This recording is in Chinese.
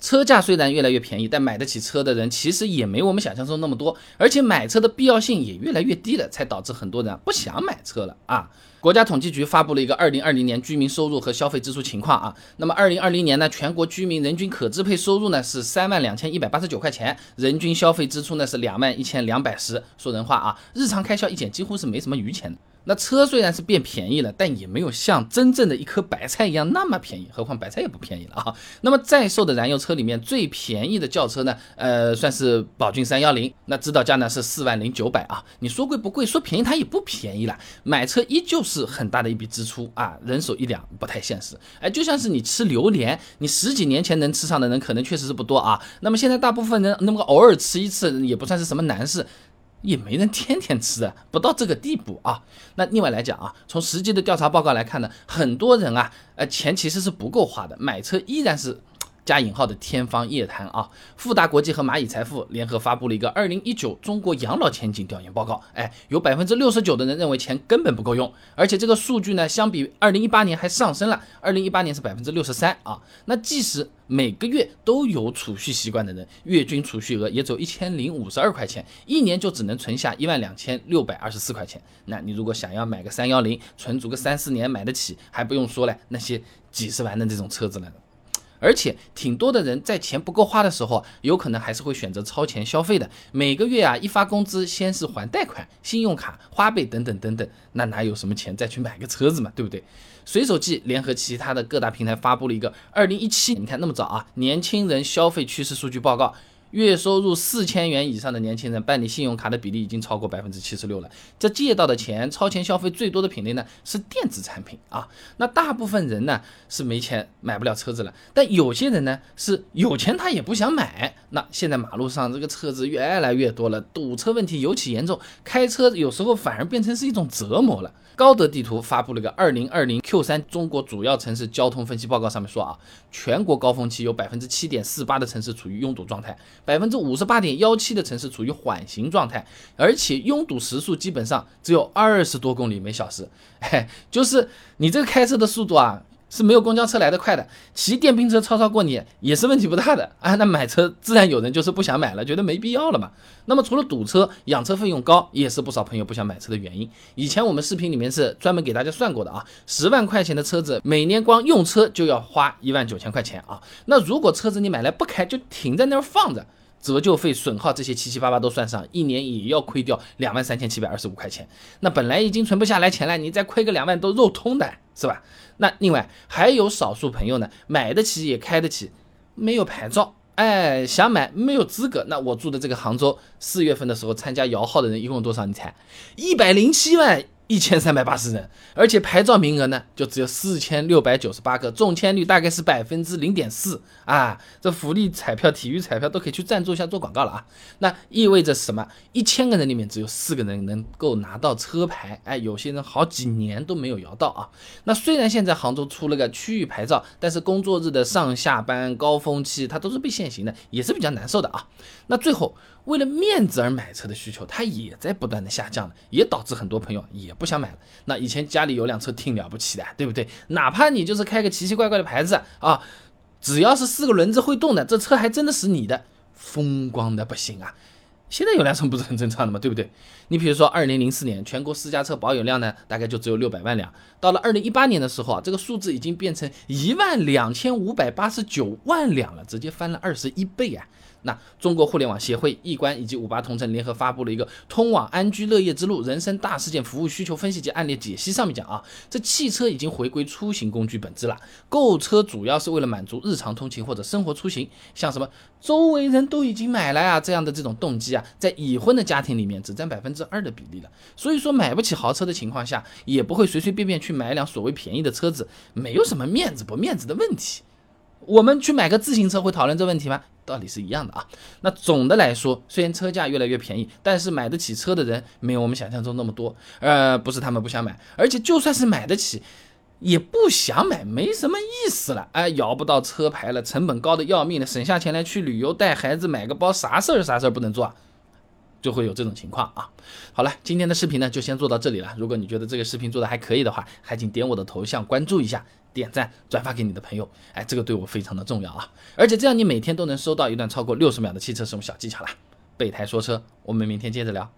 车价虽然越来越便宜，但买得起车的人其实也没我们想象中那么多，而且买车的必要性也越来越低了，才导致很多人不想买车了啊。国家统计局发布了一个二零二零年居民收入和消费支出情况啊。那么二零二零年呢，全国居民人均可支配收入呢是三万两千一百八十九块钱，人均消费支出呢是两万一千两百十。说人话啊，日常开销一减，几乎是没什么余钱的。那车虽然是变便宜了，但也没有像真正的一颗白菜一样那么便宜，何况白菜也不便宜了啊。那么在售的燃油车里面最便宜的轿车呢，呃，算是宝骏三幺零，那指导价呢是四万零九百啊。你说贵不贵？说便宜它也不便宜了。买车依旧是很大的一笔支出啊，人手一辆不太现实。哎，就像是你吃榴莲，你十几年前能吃上的人可能确实是不多啊。那么现在大部分人那么偶尔吃一次也不算是什么难事。也没人天天吃啊，不到这个地步啊。那另外来讲啊，从实际的调查报告来看呢，很多人啊，呃，钱其实是不够花的，买车依然是。加引号的天方夜谭啊！富达国际和蚂蚁财富联合发布了一个二零一九中国养老前景调研报告。哎，有百分之六十九的人认为钱根本不够用，而且这个数据呢，相比二零一八年还上升了。二零一八年是百分之六十三啊。那即使每个月都有储蓄习惯的人，月均储蓄额也只有一千零五十二块钱，一年就只能存下一万两千六百二十四块钱。那你如果想要买个三幺零，存足个三四年买得起，还不用说嘞，那些几十万的这种车子了。而且挺多的人在钱不够花的时候，有可能还是会选择超前消费的。每个月啊，一发工资，先是还贷款、信用卡、花呗等等等等，那哪有什么钱再去买个车子嘛，对不对？随手记联合其他的各大平台发布了一个二零一七，你看那么早啊，年轻人消费趋势数据报告。月收入四千元以上的年轻人办理信用卡的比例已经超过百分之七十六了。这借到的钱，超前消费最多的品类呢是电子产品啊。那大部分人呢是没钱买不了车子了，但有些人呢是有钱他也不想买。那现在马路上这个车子越来越多了，堵车问题尤其严重，开车有时候反而变成是一种折磨了。高德地图发布了个二零二零 Q 三中国主要城市交通分析报告，上面说啊，全国高峰期有百分之七点四八的城市处于拥堵状态。百分之五十八点幺七的城市处于缓行状态，而且拥堵时速基本上只有二十多公里每小时，哎，就是你这个开车的速度啊是没有公交车来的快的，骑电瓶车超超过你也是问题不大的啊。那买车自然有人就是不想买了，觉得没必要了嘛。那么除了堵车，养车费用高也是不少朋友不想买车的原因。以前我们视频里面是专门给大家算过的啊，十万块钱的车子每年光用车就要花一万九千块钱啊。那如果车子你买来不开就停在那儿放着。折旧费、损耗这些七七八八都算上，一年也要亏掉两万三千七百二十五块钱。那本来已经存不下来钱了，你再亏个两万都肉痛的，是吧？那另外还有少数朋友呢，买得起也开得起，没有牌照，哎，想买没有资格。那我住的这个杭州，四月份的时候参加摇号的人一共多少？你猜？一百零七万。一千三百八十人，而且牌照名额呢就只有四千六百九十八个，中签率大概是百分之零点四啊！这福利彩票、体育彩票都可以去赞助一下做广告了啊！那意味着什么？一千个人里面只有四个人能够拿到车牌，哎，有些人好几年都没有摇到啊！那虽然现在杭州出了个区域牌照，但是工作日的上下班高峰期它都是被限行的，也是比较难受的啊！那最后。为了面子而买车的需求，它也在不断的下降了，也导致很多朋友也不想买了。那以前家里有辆车挺了不起的，对不对？哪怕你就是开个奇奇怪怪的牌子啊，只要是四个轮子会动的，这车还真的是你的，风光的不行啊。现在有辆车不是很正常的吗？对不对？你比如说，二零零四年全国私家车保有量呢，大概就只有六百万辆，到了二零一八年的时候啊，这个数字已经变成一万两千五百八十九万辆了，直接翻了二十一倍啊。那中国互联网协会、易观以及五八同城联合发布了一个《通往安居乐业之路：人生大事件服务需求分析及案例解析》，上面讲啊，这汽车已经回归出行工具本质了。购车主要是为了满足日常通勤或者生活出行，像什么周围人都已经买了啊这样的这种动机啊，在已婚的家庭里面只占百分之二的比例了。所以说，买不起豪车的情况下，也不会随随便便去买一辆所谓便宜的车子，没有什么面子不面子的问题。我们去买个自行车会讨论这问题吗？道理是一样的啊。那总的来说，虽然车价越来越便宜，但是买得起车的人没有我们想象中那么多。呃，不是他们不想买，而且就算是买得起，也不想买，没什么意思了。哎，摇不到车牌了，成本高的要命了，省下钱来去旅游，带孩子买个包，啥事儿啥事儿不能做。就会有这种情况啊。好了，今天的视频呢就先做到这里了。如果你觉得这个视频做的还可以的话，还请点我的头像关注一下，点赞转发给你的朋友，哎，这个对我非常的重要啊。而且这样你每天都能收到一段超过六十秒的汽车使用小技巧了。备胎说车，我们明天接着聊。